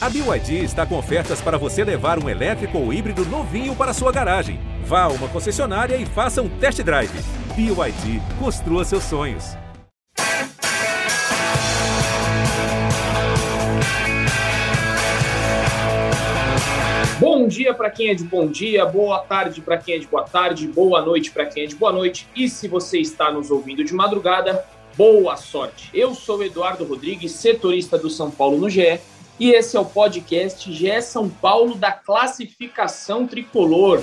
A BYD está com ofertas para você levar um elétrico ou híbrido novinho para sua garagem. Vá a uma concessionária e faça um test drive. BYD, construa seus sonhos. Bom dia para quem é de bom dia, boa tarde para quem é de boa tarde, boa noite para quem é de boa noite. E se você está nos ouvindo de madrugada, boa sorte. Eu sou Eduardo Rodrigues, setorista do São Paulo no GE, e esse é o podcast GE São Paulo da classificação tricolor.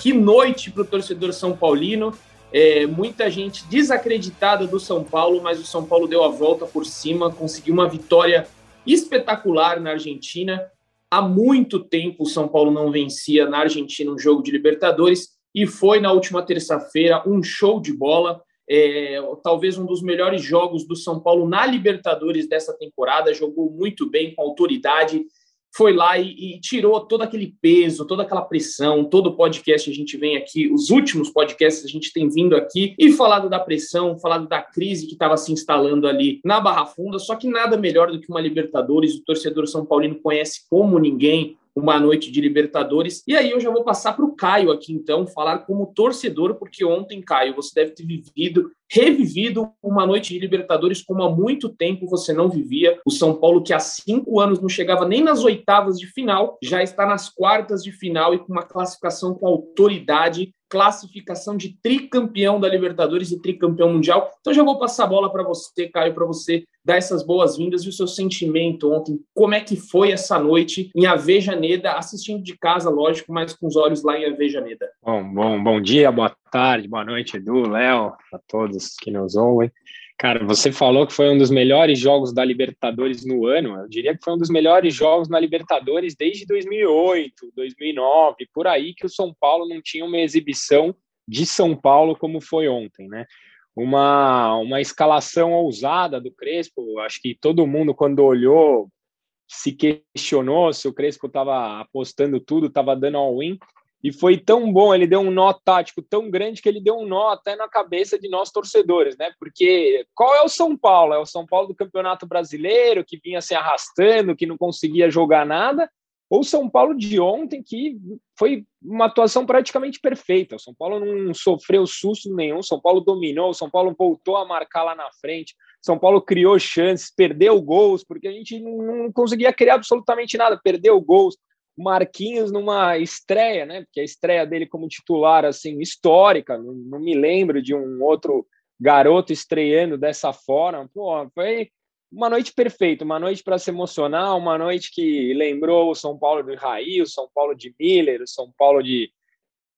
Que noite para o torcedor são paulino. É, muita gente desacreditada do São Paulo, mas o São Paulo deu a volta por cima, conseguiu uma vitória espetacular na Argentina. Há muito tempo o São Paulo não vencia na Argentina um jogo de Libertadores e foi na última terça-feira um show de bola. É, talvez um dos melhores jogos do São Paulo na Libertadores dessa temporada. Jogou muito bem, com autoridade, foi lá e, e, tirou todo aquele peso, toda aquela pressão. Todo podcast a gente vem aqui, os últimos podcasts a gente tem vindo aqui e falado da pressão, falado da crise que estava se instalando ali na Barra Funda. Só que nada melhor do que uma Libertadores. O torcedor São Paulino conhece como ninguém uma noite de Libertadores. E aí eu já vou passar para o Caio aqui, então, falar como torcedor, porque ontem, Caio, você deve ter vivido, revivido uma noite de Libertadores como há muito tempo você não vivia. O São Paulo, que há cinco anos não chegava nem nas oitavas de final, já está nas quartas de final e com uma classificação com autoridade classificação de tricampeão da Libertadores e tricampeão mundial. Então já vou passar a bola para você, Caio, para você dar essas boas-vindas e o seu sentimento ontem. Como é que foi essa noite em Avejaneda, assistindo de casa, lógico, mas com os olhos lá em Avejaneda? Bom, bom, bom dia, boa tarde, boa noite, Edu, Léo, a todos que nos ouvem. Cara, você falou que foi um dos melhores jogos da Libertadores no ano. Eu diria que foi um dos melhores jogos na Libertadores desde 2008, 2009, por aí que o São Paulo não tinha uma exibição de São Paulo como foi ontem, né? Uma, uma escalação ousada do Crespo. Acho que todo mundo, quando olhou, se questionou se o Crespo estava apostando tudo, estava dando all-in. E foi tão bom, ele deu um nó tático tão grande que ele deu um nó até na cabeça de nós torcedores, né? Porque qual é o São Paulo? É o São Paulo do Campeonato Brasileiro, que vinha se arrastando, que não conseguia jogar nada, ou o São Paulo de ontem, que foi uma atuação praticamente perfeita. O São Paulo não sofreu susto nenhum, o São Paulo dominou, o São Paulo voltou a marcar lá na frente, São Paulo criou chances, perdeu gols, porque a gente não conseguia criar absolutamente nada, perdeu gols Marquinhos numa estreia, né? Porque a estreia dele como titular, assim, histórica, não, não me lembro de um outro garoto estreando dessa forma. Pô, foi uma noite perfeita, uma noite para se emocionar, uma noite que lembrou o São Paulo de Raí, o São Paulo de Miller, o São Paulo de,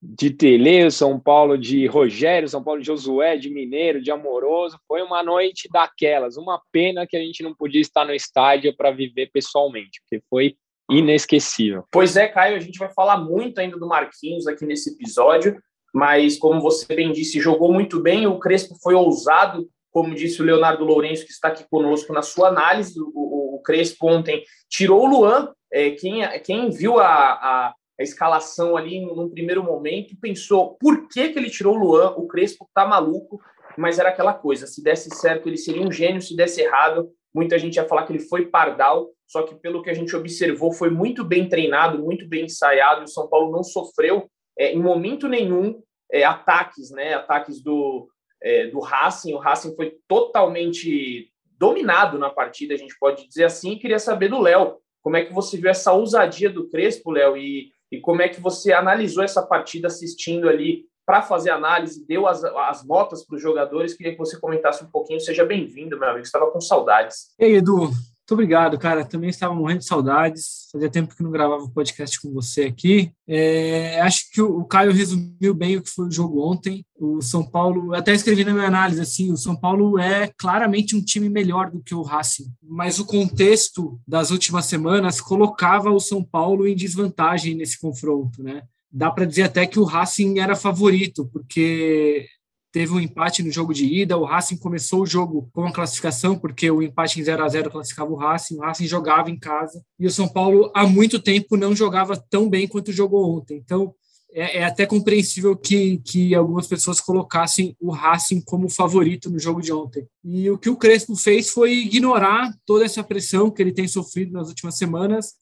de Tele, o São Paulo de Rogério, o São Paulo de Josué, de Mineiro, de Amoroso. Foi uma noite daquelas. Uma pena que a gente não podia estar no estádio para viver pessoalmente, porque foi inesquecível. Pois é, Caio, a gente vai falar muito ainda do Marquinhos aqui nesse episódio, mas como você bem disse, jogou muito bem, o Crespo foi ousado, como disse o Leonardo Lourenço, que está aqui conosco na sua análise, o, o Crespo ontem tirou o Luan, é, quem, quem viu a, a, a escalação ali num primeiro momento pensou, por que, que ele tirou o Luan? O Crespo tá maluco, mas era aquela coisa, se desse certo ele seria um gênio, se desse errado Muita gente ia falar que ele foi pardal, só que pelo que a gente observou, foi muito bem treinado, muito bem ensaiado. E o São Paulo não sofreu é, em momento nenhum é, ataques, né? Ataques do, é, do Racing. O Racing foi totalmente dominado na partida, a gente pode dizer assim. E queria saber do Léo, como é que você viu essa ousadia do Crespo, Léo, e, e como é que você analisou essa partida assistindo ali para fazer análise, deu as, as notas para os jogadores. Queria que você comentasse um pouquinho. Seja bem-vindo, meu amigo. Estava com saudades. Ei, Edu, muito obrigado, cara. Também estava morrendo de saudades. Fazia tempo que não gravava o podcast com você aqui. É, acho que o, Caio resumiu bem o que foi o jogo ontem. O São Paulo, até escrevi na minha análise assim, o São Paulo é claramente um time melhor do que o Racing, mas o contexto das últimas semanas colocava o São Paulo em desvantagem nesse confronto, né? dá para dizer até que o Racing era favorito, porque teve um empate no jogo de ida, o Racing começou o jogo com a classificação, porque o empate em 0 a 0 classificava o Racing, o Racing jogava em casa, e o São Paulo há muito tempo não jogava tão bem quanto jogou ontem. Então, é, é, até compreensível que, que algumas pessoas colocassem o Racing como favorito no jogo de ontem. E o que o Crespo fez foi ignorar toda essa pressão que ele tem sofrido nas últimas semanas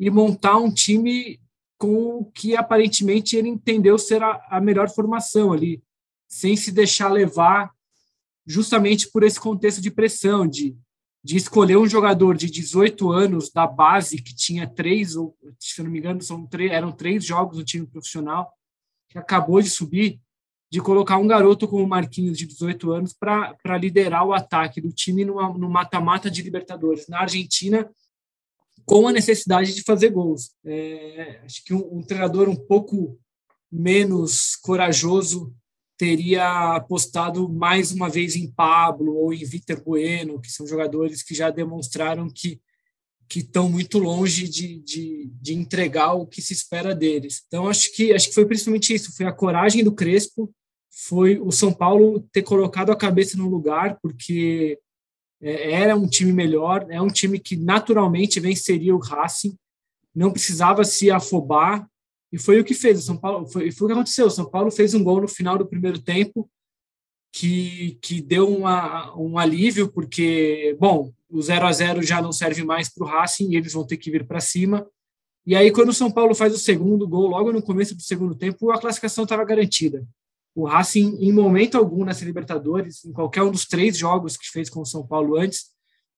e montar um time com o que aparentemente ele entendeu ser a, a melhor formação ali, sem se deixar levar justamente por esse contexto de pressão, de, de escolher um jogador de 18 anos da base, que tinha três, ou se não me engano, são três, eram três jogos no time profissional, que acabou de subir, de colocar um garoto como o Marquinhos, de 18 anos, para liderar o ataque do time no mata-mata de Libertadores. Na Argentina, com a necessidade de fazer gols. É, acho que um, um treinador um pouco menos corajoso teria apostado mais uma vez em Pablo ou em Vitor Bueno, que são jogadores que já demonstraram que que estão muito longe de, de, de, entregar o que se espera deles. Então acho que acho que foi principalmente isso, foi a coragem do Crespo, foi o São Paulo ter colocado a cabeça no lugar, porque é, era um time melhor, é um time que naturalmente venceria o Racing, não precisava se afobar, e foi o que fez. O São Paulo foi, foi o que aconteceu. O São Paulo fez um gol no final do primeiro tempo que, que deu uma, um alívio, porque, bom, o 0 a 0 já não serve mais para o Racing e eles vão ter que vir para cima. E aí, quando o São Paulo faz o segundo gol, logo no começo do segundo tempo, a classificação estava garantida. O Racing, em momento algum nessa Libertadores, em qualquer um dos três jogos que fez com o São Paulo antes,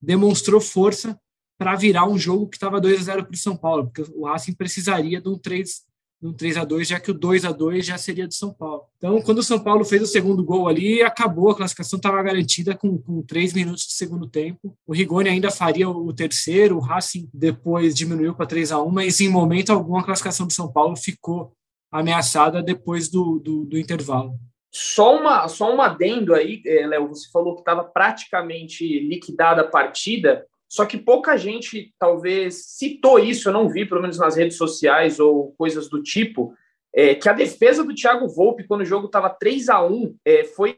demonstrou força para virar um jogo que estava 2 a 0 para o São Paulo, porque o Racing precisaria de um 3 um 3 a 2 já que o 2 a 2 já seria do São Paulo. Então, quando o São Paulo fez o segundo gol ali, acabou, a classificação estava garantida com, com três minutos de segundo tempo. O Rigoni ainda faria o terceiro, o Racing depois diminuiu para 3 a 1 mas em momento algum a classificação do São Paulo ficou ameaçada depois do, do, do intervalo. Só, uma, só um adendo aí, eh, Léo, você falou que estava praticamente liquidada a partida. Só que pouca gente talvez citou isso, eu não vi, pelo menos nas redes sociais ou coisas do tipo, é, que a defesa do Thiago Volpe, quando o jogo estava 3 a 1 é, foi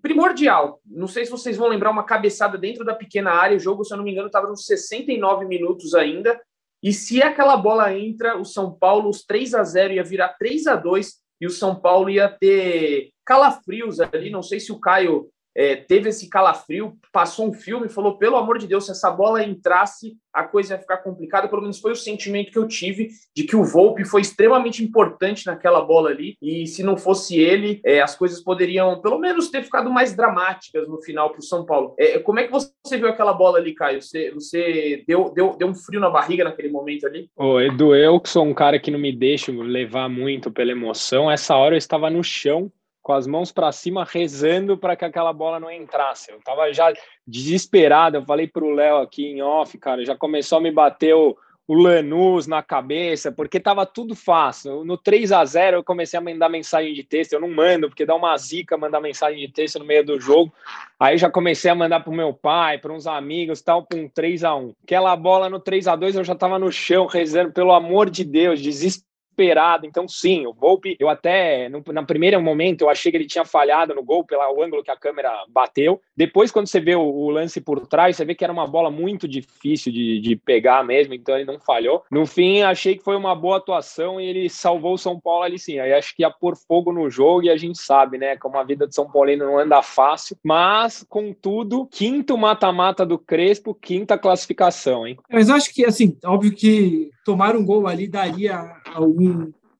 primordial. Não sei se vocês vão lembrar uma cabeçada dentro da pequena área, o jogo, se eu não me engano, estava nos 69 minutos ainda. E se aquela bola entra, o São Paulo, os 3 a 0 ia virar 3 a 2 e o São Paulo ia ter calafrios ali. Não sei se o Caio é, teve esse calafrio, passou um filme e falou: pelo amor de Deus, se essa bola entrasse, a coisa ia ficar complicada. Pelo menos foi o sentimento que eu tive de que o Volpe foi extremamente importante naquela bola ali. E se não fosse ele, é, as coisas poderiam, pelo menos, ter ficado mais dramáticas no final para o São Paulo. É, como é que você viu aquela bola ali, Caio? Você, você deu, deu, deu um frio na barriga naquele momento ali? Ô, Edu, eu que sou um cara que não me deixo levar muito pela emoção, essa hora eu estava no chão com as mãos para cima, rezando para que aquela bola não entrasse. Eu estava já desesperado. Eu falei para o Léo aqui em off, cara, já começou a me bater o, o Lanús na cabeça, porque estava tudo fácil. No 3 a 0 eu comecei a mandar mensagem de texto. Eu não mando, porque dá uma zica mandar mensagem de texto no meio do jogo. Aí já comecei a mandar para o meu pai, para uns amigos, tal, com 3 a 1 Aquela bola no 3 a 2 eu já estava no chão, rezando, pelo amor de Deus, desesperado esperado. Então, sim, o Volpe, eu até, no, no primeiro momento, eu achei que ele tinha falhado no gol pelo ângulo que a câmera bateu. Depois, quando você vê o, o lance por trás, você vê que era uma bola muito difícil de, de pegar mesmo, então ele não falhou. No fim, achei que foi uma boa atuação e ele salvou o São Paulo ali sim. Aí acho que ia pôr fogo no jogo e a gente sabe, né, como a vida de São Paulino não anda fácil. Mas, contudo, quinto mata-mata do Crespo, quinta classificação, hein? Mas acho que, assim, óbvio que tomar um gol ali daria algum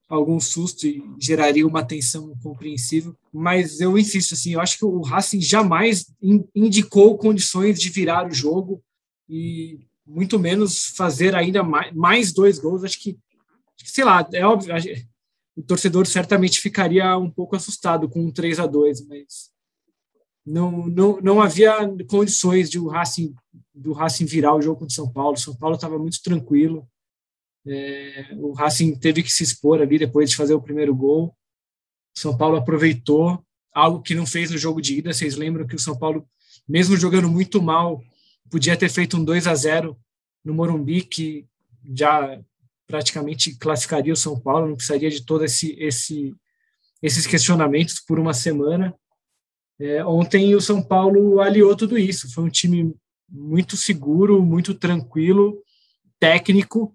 algum susto e geraria uma tensão compreensível, mas eu insisto assim, eu acho que o Racing jamais indicou condições de virar o jogo e muito menos fazer ainda mais, mais dois gols, acho que sei lá, é óbvio, o torcedor certamente ficaria um pouco assustado com um 3 a 2, mas não, não, não havia condições de o Racing do Racing virar o jogo contra São Paulo. São Paulo estava muito tranquilo. É, o Racing teve que se expor ali depois de fazer o primeiro gol. São Paulo aproveitou algo que não fez no jogo de ida. Vocês lembram que o São Paulo, mesmo jogando muito mal, podia ter feito um 2 a 0 no Morumbi, que já praticamente classificaria o São Paulo, não precisaria de todos esse, esse, esses questionamentos por uma semana. É, ontem o São Paulo aliou tudo isso. Foi um time muito seguro, muito tranquilo, técnico,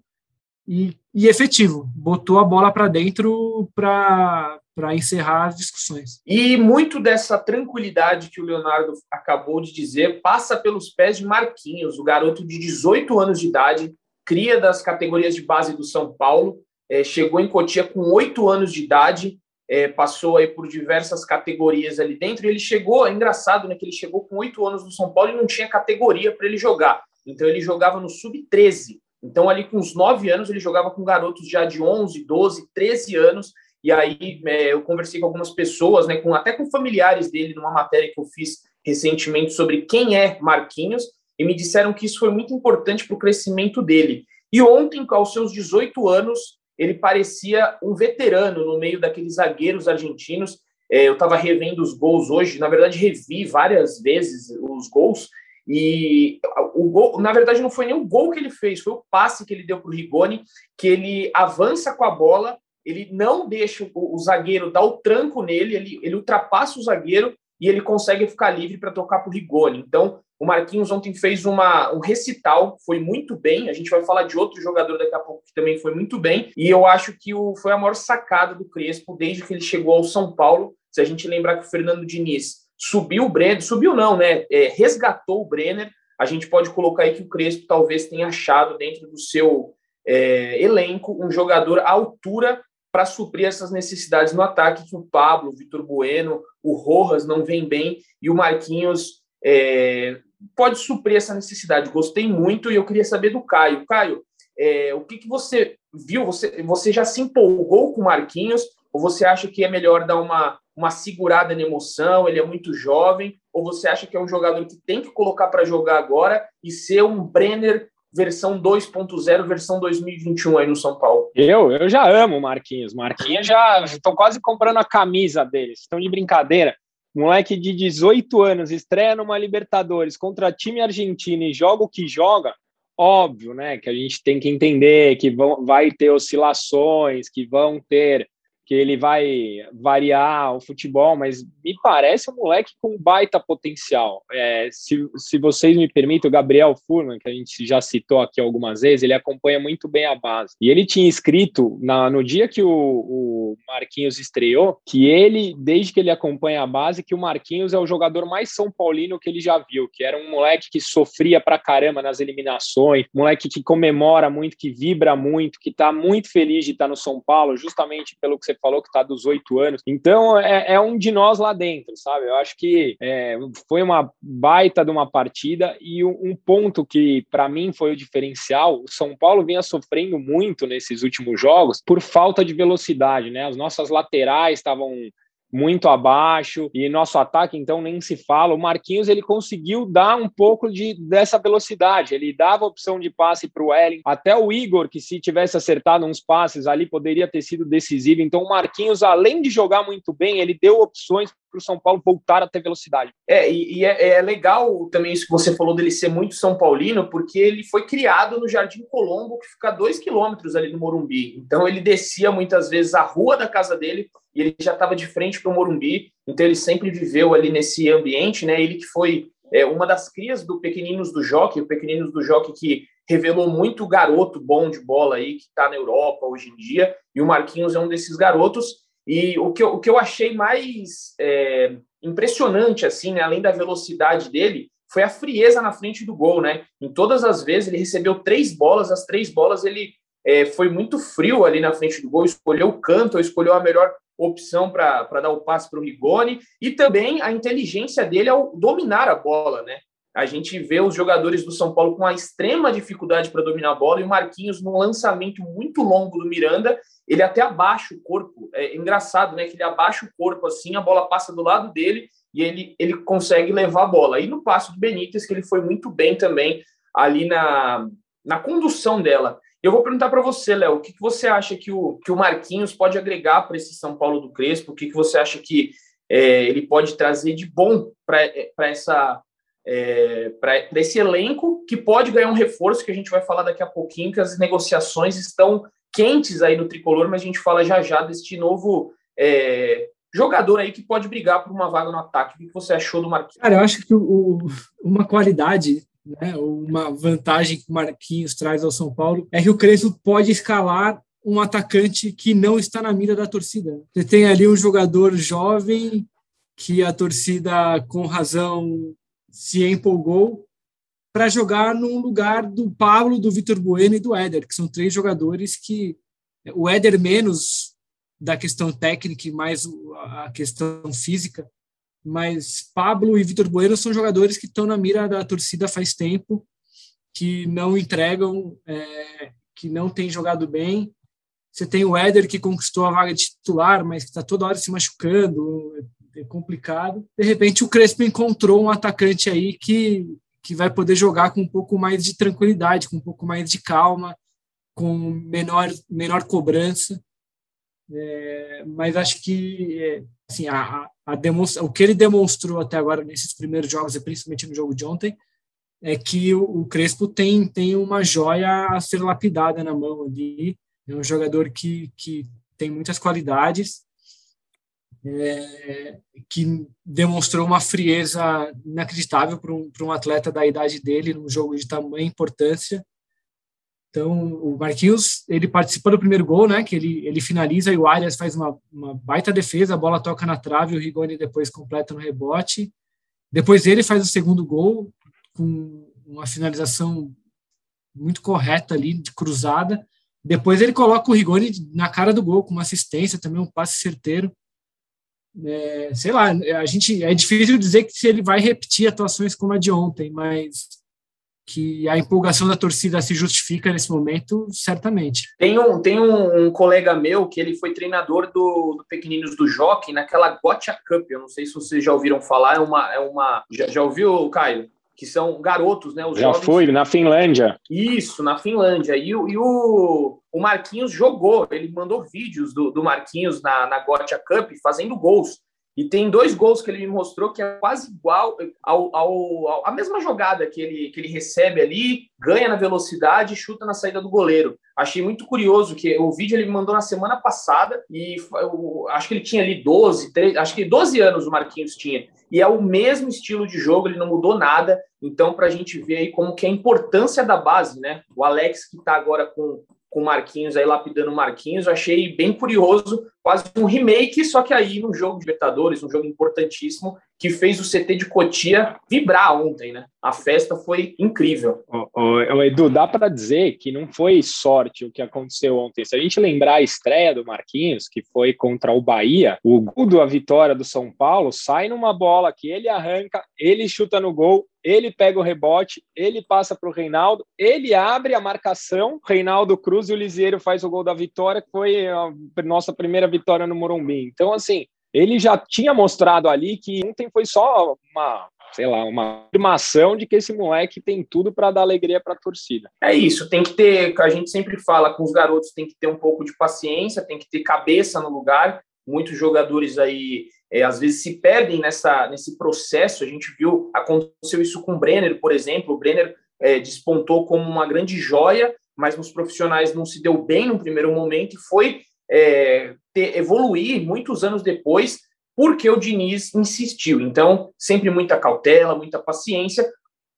e e efetivo. Botou a bola para dentro para para encerrar as discussões. E muito dessa tranquilidade que o Leonardo acabou de dizer passa pelos pés de Marquinhos, o garoto de 18 anos de idade, cria das categorias de base do São Paulo, é, chegou em Cotia com 8 anos de idade, é, passou aí por diversas categorias ali dentro, e ele chegou, é engraçado, né, que ele chegou com 8 anos no São Paulo e não tinha categoria para ele jogar. Então ele jogava no sub-13. Então ali com os 9 anos ele jogava com garotos já de 11, 12, 13 anos, e aí é, eu conversei com algumas pessoas, né, com, até com familiares dele, numa matéria que eu fiz recentemente sobre quem é Marquinhos, e me disseram que isso foi muito importante para o crescimento dele. E ontem, aos seus 18 anos, ele parecia um veterano no meio daqueles zagueiros argentinos. É, eu estava revendo os gols hoje, na verdade, revi várias vezes os gols. E o gol, na verdade, não foi nem o gol que ele fez, foi o passe que ele deu para o Rigoni, que ele avança com a bola ele não deixa o, o zagueiro dar o tranco nele, ele, ele ultrapassa o zagueiro e ele consegue ficar livre para tocar para o Rigoni. Então, o Marquinhos ontem fez uma, um recital, foi muito bem. A gente vai falar de outro jogador daqui a pouco que também foi muito bem. E eu acho que o, foi a maior sacada do Crespo desde que ele chegou ao São Paulo. Se a gente lembrar que o Fernando Diniz subiu o Brenner, subiu não, né? É, resgatou o Brenner. A gente pode colocar aí que o Crespo talvez tenha achado dentro do seu é, elenco um jogador à altura para suprir essas necessidades no ataque que o Pablo, o Vitor Bueno, o Rojas não vem bem e o Marquinhos é, pode suprir essa necessidade. Gostei muito e eu queria saber do Caio. Caio, é, o que, que você viu? Você, você já se empolgou com o Marquinhos ou você acha que é melhor dar uma, uma segurada na emoção? Ele é muito jovem ou você acha que é um jogador que tem que colocar para jogar agora e ser um Brenner versão 2.0, versão 2021 aí no São Paulo. Eu, eu já amo o Marquinhos. Marquinhos já estou quase comprando a camisa deles. Estão de brincadeira. Moleque de 18 anos estreia numa Libertadores contra time argentino e joga o que joga. Óbvio, né? Que a gente tem que entender que vão, vai ter oscilações, que vão ter que ele vai variar o futebol, mas me parece um moleque com baita potencial. É, se, se vocês me permitem, o Gabriel Furman, que a gente já citou aqui algumas vezes, ele acompanha muito bem a base. E ele tinha escrito, na, no dia que o, o Marquinhos estreou, que ele, desde que ele acompanha a base, que o Marquinhos é o jogador mais São Paulino que ele já viu, que era um moleque que sofria pra caramba nas eliminações, moleque que comemora muito, que vibra muito, que tá muito feliz de estar no São Paulo, justamente pelo que você falou que está dos oito anos. Então é, é, um de nós lá dentro, sabe? Eu acho que é, foi uma baita de uma partida e um, um ponto que para mim foi o diferencial. O São Paulo vinha sofrendo muito nesses últimos jogos por falta de velocidade, né? As nossas laterais estavam muito abaixo e nosso ataque então nem se fala. O Marquinhos ele conseguiu dar um pouco de dessa velocidade. Ele dava opção de passe para o Ellen, até o Igor que se tivesse acertado uns passes ali poderia ter sido decisivo. Então o Marquinhos além de jogar muito bem, ele deu opções para o São Paulo voltar a ter velocidade. É, e, e é, é, legal também isso que você falou dele ser muito São Paulino, porque ele foi criado no Jardim Colombo, que fica a dois quilômetros ali do Morumbi. Então ele descia muitas vezes a rua da casa dele e ele já estava de frente para o Morumbi, então ele sempre viveu ali nesse ambiente, né? Ele que foi é, uma das crias do Pequeninos do Jockey, o Pequeninos do Jockey que revelou muito garoto bom de bola aí, que está na Europa hoje em dia, e o Marquinhos é um desses garotos, e o que eu, o que eu achei mais é, impressionante, assim, né, além da velocidade dele, foi a frieza na frente do gol, né? Em todas as vezes ele recebeu três bolas, as três bolas ele é, foi muito frio ali na frente do gol, escolheu o canto, escolheu a melhor opção para dar o passe para o Rigoni e também a inteligência dele ao dominar a bola, né? A gente vê os jogadores do São Paulo com a extrema dificuldade para dominar a bola e o Marquinhos, num lançamento muito longo do Miranda, ele até abaixa o corpo. É engraçado, né? Que ele abaixa o corpo assim, a bola passa do lado dele e ele, ele consegue levar a bola. E no passo do Benítez, que ele foi muito bem também ali na, na condução dela. Eu vou perguntar para você, Léo, o que, que você acha que o, que o Marquinhos pode agregar para esse São Paulo do Crespo? O que, que você acha que é, ele pode trazer de bom para é, essa é, para esse elenco que pode ganhar um reforço que a gente vai falar daqui a pouquinho, que as negociações estão quentes aí no tricolor, mas a gente fala já já deste novo é, jogador aí que pode brigar por uma vaga no ataque. O que você achou do Marquinhos? Cara, eu acho que o, uma qualidade né, uma vantagem que o Marquinhos traz ao São Paulo é que o Crespo pode escalar um atacante que não está na mira da torcida. Você tem ali um jogador jovem que a torcida, com razão, se empolgou para jogar no lugar do Pablo, do Vitor Bueno e do Éder, que são três jogadores que o Éder menos da questão técnica e mais a questão física, mas Pablo e Vitor Bueno são jogadores que estão na mira da torcida faz tempo, que não entregam, é, que não têm jogado bem. Você tem o Éder que conquistou a vaga de titular, mas que está toda hora se machucando, complicado. De repente o Crespo encontrou um atacante aí que, que vai poder jogar com um pouco mais de tranquilidade, com um pouco mais de calma, com menor, menor cobrança. É, mas acho que é, assim, a, a demonstra, o que ele demonstrou até agora nesses primeiros jogos, e principalmente no jogo de ontem, é que o, o, Crespo tem, tem uma joia a ser lapidada na mão ali. É um jogador que, que tem muitas qualidades, é, que demonstrou uma frieza inacreditável para um, um atleta da idade dele, num jogo de tamanha importância. Então, o Marquinhos, ele participa do primeiro gol, né, que ele, ele finaliza e o Arias faz uma, uma baita defesa, a bola toca na trave, o Rigoni depois completa no rebote. Depois ele faz o segundo gol com uma finalização muito correta ali, de cruzada. Depois ele coloca o Rigoni na cara do gol, com uma assistência, também um passe certeiro. É, sei lá, a gente é difícil dizer que se ele vai repetir atuações como a de ontem, mas que a empolgação da torcida se justifica nesse momento, certamente. Tem um, tem um, um colega meu que ele foi treinador do, do Pequeninos do Jockey naquela Gotcha Cup. Eu não sei se vocês já ouviram falar. É uma, é uma já, já ouviu, Caio? Que são garotos, né? Os já jovens. fui na Finlândia. Isso, na Finlândia. E, e o, o Marquinhos jogou. Ele mandou vídeos do, do Marquinhos na, na Gotcha Cup fazendo gols. E tem dois gols que ele me mostrou que é quase igual ao, ao, ao, a mesma jogada que ele, que ele recebe ali, ganha na velocidade e chuta na saída do goleiro. Achei muito curioso que o vídeo ele me mandou na semana passada e eu, acho que ele tinha ali 12, 13, acho que 12 anos o Marquinhos tinha. E é o mesmo estilo de jogo, ele não mudou nada. Então, para a gente ver aí como que é a importância da base, né? O Alex que está agora com com Marquinhos, aí lapidando Marquinhos, eu achei bem curioso, quase um remake, só que aí num jogo de Libertadores, um jogo importantíssimo, que fez o CT de Cotia vibrar ontem, né? A festa foi incrível. Ô, ô, Edu, dá para dizer que não foi sorte o que aconteceu ontem. Se a gente lembrar a estreia do Marquinhos, que foi contra o Bahia, o gol da vitória do São Paulo sai numa bola que ele arranca, ele chuta no gol, ele pega o rebote, ele passa para o Reinaldo, ele abre a marcação, Reinaldo Cruz e o Lisieiro faz o gol da vitória, que foi a nossa primeira vitória no Morumbi. Então, assim, ele já tinha mostrado ali que ontem foi só uma, sei lá, uma afirmação de que esse moleque tem tudo para dar alegria para a torcida. É isso, tem que ter, a gente sempre fala com os garotos, tem que ter um pouco de paciência, tem que ter cabeça no lugar. Muitos jogadores aí é, às vezes se perdem nessa, nesse processo. A gente viu, aconteceu isso com o Brenner, por exemplo. O Brenner é, despontou como uma grande joia, mas nos profissionais não se deu bem no primeiro momento e foi é, ter, evoluir muitos anos depois, porque o Diniz insistiu. Então, sempre muita cautela, muita paciência.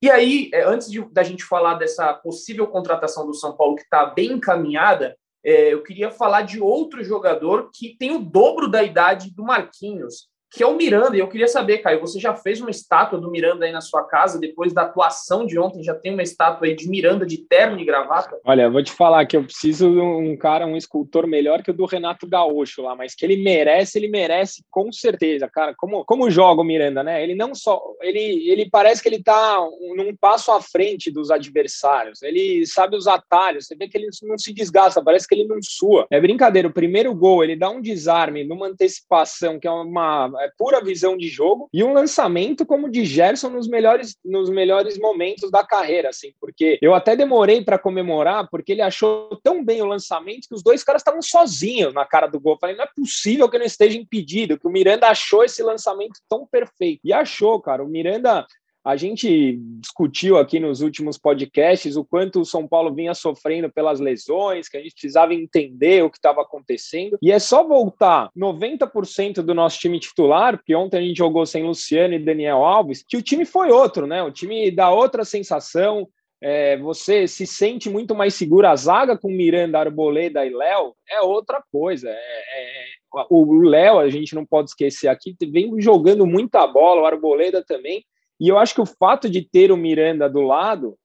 E aí, é, antes de, da gente falar dessa possível contratação do São Paulo, que está bem encaminhada, é, eu queria falar de outro jogador que tem o dobro da idade do Marquinhos, que é o Miranda. E eu queria saber, Caio, você já fez uma estátua do Miranda aí na sua casa, depois da atuação de ontem, já tem uma estátua aí de Miranda de terno e gravata? Olha, eu vou te falar que eu preciso de um cara, um escultor melhor que o do Renato Gaúcho lá, mas que ele merece, ele merece com certeza, cara. Como, como joga o Miranda, né? Ele não só. Ele, ele parece que ele tá num passo à frente dos adversários. Ele sabe os atalhos, você vê que ele não se desgasta, parece que ele não sua. É brincadeira, o primeiro gol, ele dá um desarme numa antecipação, que é uma é pura visão de jogo e um lançamento como de Gerson nos melhores, nos melhores momentos da carreira, assim, porque eu até demorei para comemorar, porque ele achou tão bem o lançamento que os dois caras estavam sozinhos na cara do gol. Eu falei, não é possível que não esteja impedido, que o Miranda achou esse lançamento tão perfeito. E achou, cara. O Miranda a gente discutiu aqui nos últimos podcasts o quanto o São Paulo vinha sofrendo pelas lesões, que a gente precisava entender o que estava acontecendo. E é só voltar 90% do nosso time titular, porque ontem a gente jogou sem Luciano e Daniel Alves, que o time foi outro, né? O time dá outra sensação, é, você se sente muito mais seguro. A zaga com Miranda, Arboleda e Léo é outra coisa. É, é, o Léo, a gente não pode esquecer aqui, vem jogando muita bola, o Arboleda também. E eu acho que o fato de ter o Miranda do lado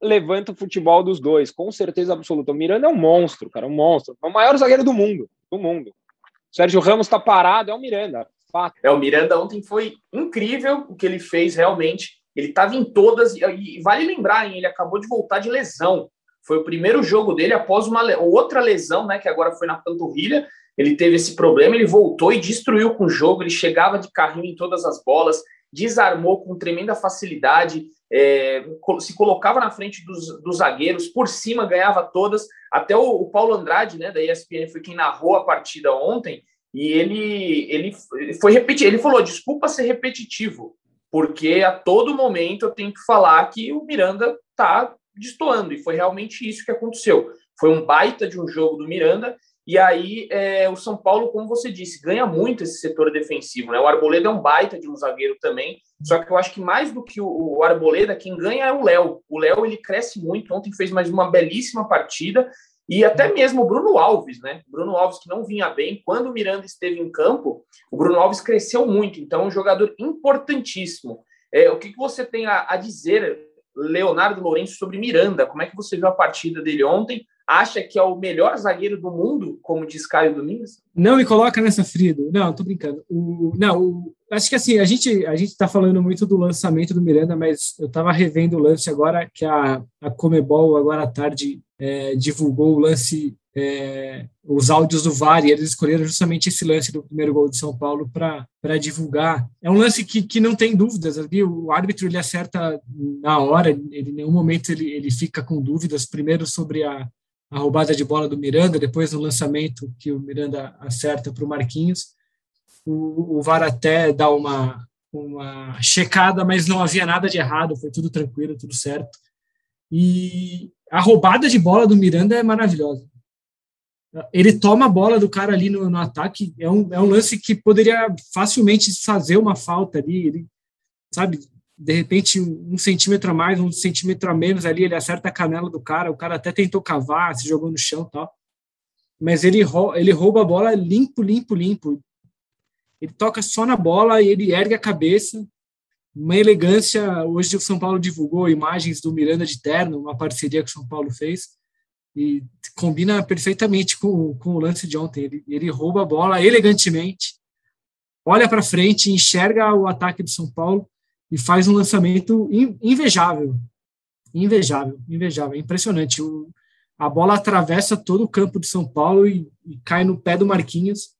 levanta o futebol dos dois, com certeza absoluta. O Miranda é um monstro, cara, um monstro. É o maior zagueiro do mundo, do mundo. O Sérgio Ramos está parado, é o Miranda. Fato. É, o Miranda ontem foi incrível o que ele fez realmente. Ele estava em todas, e vale lembrar, hein, ele acabou de voltar de lesão. Foi o primeiro jogo dele após uma outra lesão, né, que agora foi na panturrilha. Ele teve esse problema, ele voltou e destruiu com o jogo. Ele chegava de carrinho em todas as bolas, desarmou com tremenda facilidade, é, se colocava na frente dos, dos, zagueiros, por cima ganhava todas. Até o, o, Paulo Andrade, né, da ESPN, foi quem narrou a partida ontem, e ele, ele foi repetir. Ele falou: desculpa ser repetitivo, porque a todo momento eu tenho que falar que o Miranda está destoando, e foi realmente isso que aconteceu. Foi um baita de um jogo do Miranda, e aí, é, o São Paulo, como você disse, ganha muito esse setor defensivo. Né? O Arboleda é um baita de um zagueiro também. Só que eu acho que mais do que o, o Arboleda, quem ganha é o Léo. O Léo ele cresce muito. Ontem fez mais uma belíssima partida. E até mesmo o Bruno Alves, né? Bruno Alves que não vinha bem. Quando o Miranda esteve em campo, o Bruno Alves cresceu muito. Então, é um jogador importantíssimo. É, o que, que você tem a, a dizer, Leonardo Lourenço, sobre Miranda? Como é que você viu a partida dele ontem? Acha que é o melhor zagueiro do mundo, como diz Caio Domingos? Não me coloca nessa, Frido. Não, tô brincando. O, não, o, acho que assim, a gente a gente está falando muito do lançamento do Miranda, mas eu estava revendo o lance agora que a, a Comebol agora à tarde é, divulgou o lance, é, os áudios do VAR, e eles escolheram justamente esse lance do primeiro gol de São Paulo para divulgar. É um lance que, que não tem dúvidas ali, o árbitro ele acerta na hora, ele, em nenhum momento ele, ele fica com dúvidas, primeiro sobre a, a roubada de bola do Miranda, depois do lançamento que o Miranda acerta para o Marquinhos. O VAR até dá uma, uma checada, mas não havia nada de errado, foi tudo tranquilo, tudo certo. E a roubada de bola do Miranda é maravilhosa. Ele toma a bola do cara ali no, no ataque, é um, é um lance que poderia facilmente fazer uma falta ali, ele, sabe, de repente um centímetro a mais, um centímetro a menos ali, ele acerta a canela do cara, o cara até tentou cavar, se jogou no chão tal, mas ele, ele rouba a bola limpo, limpo, limpo. Ele toca só na bola e ele ergue a cabeça, uma elegância. Hoje o São Paulo divulgou imagens do Miranda de terno, uma parceria que o São Paulo fez, e combina perfeitamente com, com o lance de ontem. Ele, ele rouba a bola elegantemente, olha para frente, enxerga o ataque do São Paulo e faz um lançamento invejável. Invejável, invejável, impressionante. O, a bola atravessa todo o campo de São Paulo e, e cai no pé do Marquinhos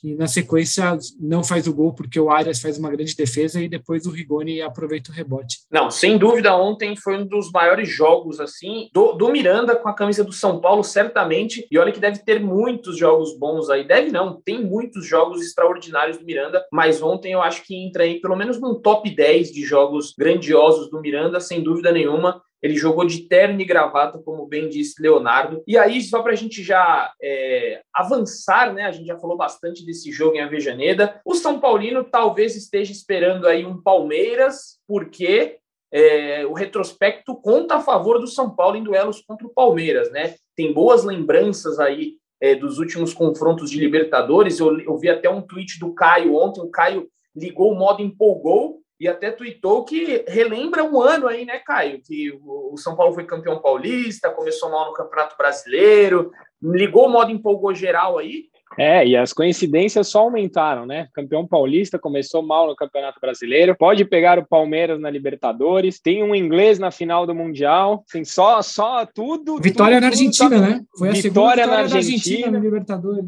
que na sequência não faz o gol porque o Arias faz uma grande defesa e depois o Rigoni aproveita o rebote. Não, sem dúvida, ontem foi um dos maiores jogos assim do, do Miranda com a camisa do São Paulo, certamente. E olha que deve ter muitos jogos bons aí. Deve não, tem muitos jogos extraordinários do Miranda, mas ontem eu acho que entra aí pelo menos num top 10 de jogos grandiosos do Miranda, sem dúvida nenhuma. Ele jogou de terno e gravata, como bem disse Leonardo. E aí, só para a gente já é, avançar, né? A gente já falou bastante desse jogo em Avejaneda. O São Paulino talvez esteja esperando aí um Palmeiras, porque é, o retrospecto conta a favor do São Paulo em duelos contra o Palmeiras, né? Tem boas lembranças aí é, dos últimos confrontos de Libertadores. Eu, eu vi até um tweet do Caio ontem. O Caio ligou o modo empolgou e até tweetou que relembra um ano aí, né, Caio? Que o São Paulo foi campeão paulista, começou mal no Campeonato Brasileiro, ligou o modo empolgou geral aí. É, e as coincidências só aumentaram, né? Campeão paulista começou mal no Campeonato Brasileiro, pode pegar o Palmeiras na Libertadores, tem um inglês na final do Mundial, assim, só, só tudo. Vitória tudo, na Argentina, tudo, né? Foi a vitória segunda vitória na Argentina, Argentina na Libertadores.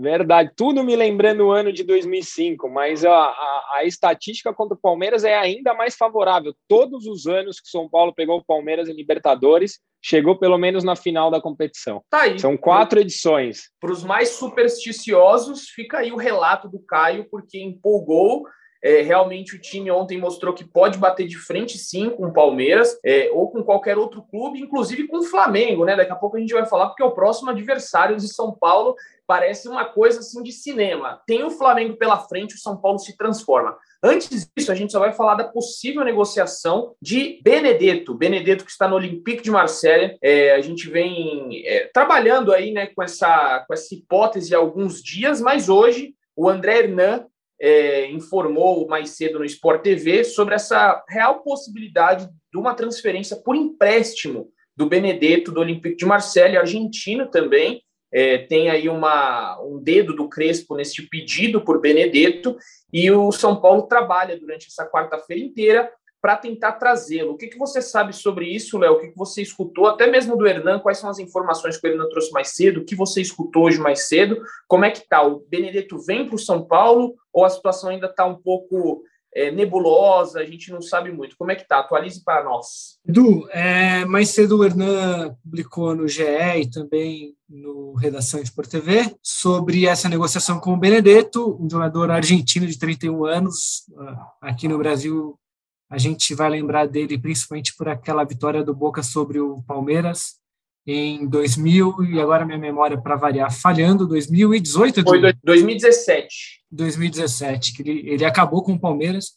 Verdade, tudo me lembrando o ano de 2005, mas a, a, a, estatística contra o Palmeiras é ainda mais favorável. Todos os anos que o São Paulo pegou o Palmeiras em Libertadores, chegou pelo menos na final da competição. Tá aí. São quatro edições. Para os mais supersticiosos, fica aí o relato do Caio, porque empolgou É, realmente o time ontem mostrou que pode bater de frente sim com o Palmeiras é, ou com qualquer outro clube, inclusive com o Flamengo, né? Daqui a pouco a gente vai falar porque é o próximo adversário de São Paulo parece uma coisa assim de cinema. Tem o Flamengo pela frente, o São Paulo se transforma. Antes disso, a gente só vai falar da possível negociação de Benedetto. Benedetto que está no Olympique de Marselha. É, a gente vem é, trabalhando aí né, com, essa, com essa hipótese há alguns dias, mas hoje o André Hernan é, informou mais cedo no Sport TV sobre essa real possibilidade de uma transferência por empréstimo do Benedetto do Olympique de Marselha, argentino também, é, tem aí uma, um dedo do Crespo neste pedido por Benedetto, e o São Paulo trabalha durante essa quarta-feira inteira para tentar trazê-lo. O que, que você sabe sobre isso, Léo? O que, que você escutou, até mesmo do Hernan? Quais são as informações que o Hernan trouxe mais cedo? O que você escutou hoje mais cedo? Como é que está? O Benedetto vem para o São Paulo ou a situação ainda está um pouco é, nebulosa, a gente não sabe muito. Como é que tá? Atualize para nós. Edu, é, mais cedo o Hernan publicou no GE e também no Redação Sport TV sobre essa negociação com o Benedetto, um jogador argentino de 31 anos. Ah, aqui no Brasil, a gente vai lembrar dele principalmente por aquela vitória do Boca sobre o Palmeiras em 2000, e agora minha memória para variar falhando, 2018. Foi 2017. 2017, que ele, ele acabou com o Palmeiras